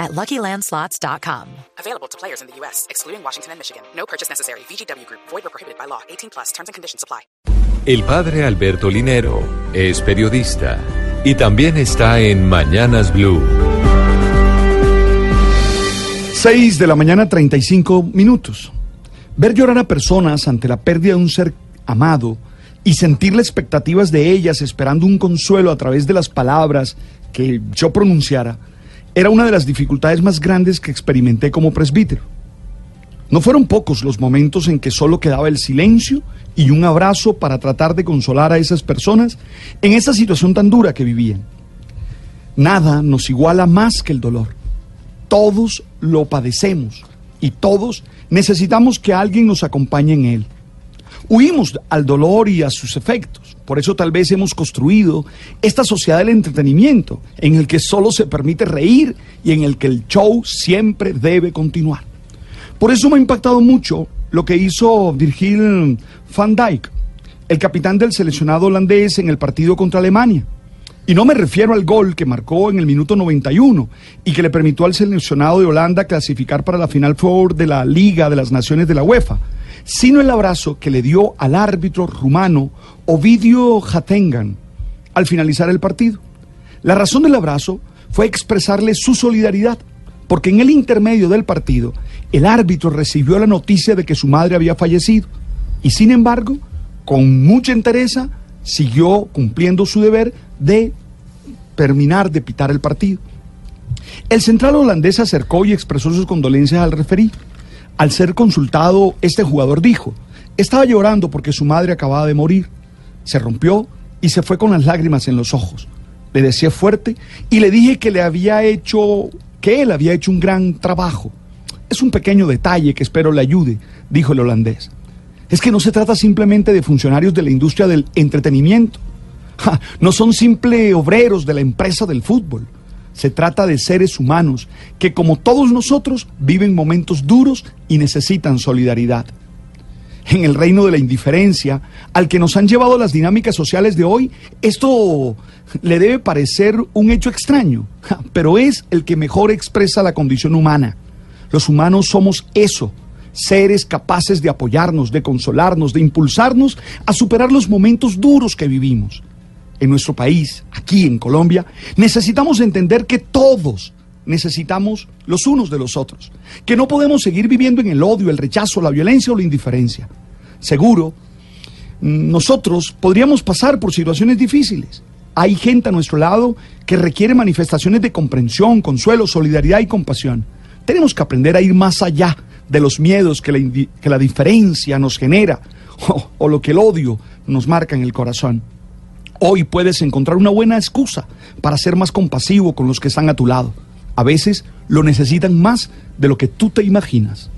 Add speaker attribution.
Speaker 1: at LuckyLandSlots.com.
Speaker 2: Available to players in the U.S., excluding Washington and Michigan. No purchase necessary. VGW Group. Void or prohibited by law. 18 plus. Terms and conditions apply.
Speaker 3: El padre Alberto Linero es periodista y también está en Mañanas Blue.
Speaker 4: 6 de la mañana, 35 minutos. Ver llorar a personas ante la pérdida de un ser amado y sentir las expectativas de ellas esperando un consuelo a través de las palabras que yo pronunciara era una de las dificultades más grandes que experimenté como presbítero. No fueron pocos los momentos en que solo quedaba el silencio y un abrazo para tratar de consolar a esas personas en esa situación tan dura que vivían. Nada nos iguala más que el dolor. Todos lo padecemos y todos necesitamos que alguien nos acompañe en él. Huimos al dolor y a sus efectos. Por eso tal vez hemos construido esta sociedad del entretenimiento, en el que solo se permite reír y en el que el show siempre debe continuar. Por eso me ha impactado mucho lo que hizo Virgil van Dijk, el capitán del seleccionado holandés en el partido contra Alemania. Y no me refiero al gol que marcó en el minuto 91 y que le permitió al seleccionado de Holanda clasificar para la Final Four de la Liga de las Naciones de la UEFA, sino el abrazo que le dio al árbitro rumano Ovidio Hatengan al finalizar el partido. La razón del abrazo fue expresarle su solidaridad, porque en el intermedio del partido el árbitro recibió la noticia de que su madre había fallecido y sin embargo, con mucha entereza, siguió cumpliendo su deber de terminar de pitar el partido. El central holandés acercó y expresó sus condolencias al referí. Al ser consultado, este jugador dijo, estaba llorando porque su madre acababa de morir. Se rompió y se fue con las lágrimas en los ojos. Le decía fuerte y le dije que le había hecho, que él había hecho un gran trabajo. Es un pequeño detalle que espero le ayude, dijo el holandés. Es que no se trata simplemente de funcionarios de la industria del entretenimiento. no son simple obreros de la empresa del fútbol. Se trata de seres humanos que, como todos nosotros, viven momentos duros y necesitan solidaridad. En el reino de la indiferencia, al que nos han llevado las dinámicas sociales de hoy, esto le debe parecer un hecho extraño, pero es el que mejor expresa la condición humana. Los humanos somos eso, seres capaces de apoyarnos, de consolarnos, de impulsarnos a superar los momentos duros que vivimos. En nuestro país, aquí en Colombia, necesitamos entender que todos necesitamos los unos de los otros, que no podemos seguir viviendo en el odio, el rechazo, la violencia o la indiferencia. Seguro, nosotros podríamos pasar por situaciones difíciles. Hay gente a nuestro lado que requiere manifestaciones de comprensión, consuelo, solidaridad y compasión. Tenemos que aprender a ir más allá de los miedos que la, que la diferencia nos genera o, o lo que el odio nos marca en el corazón. Hoy puedes encontrar una buena excusa para ser más compasivo con los que están a tu lado. A veces lo necesitan más de lo que tú te imaginas.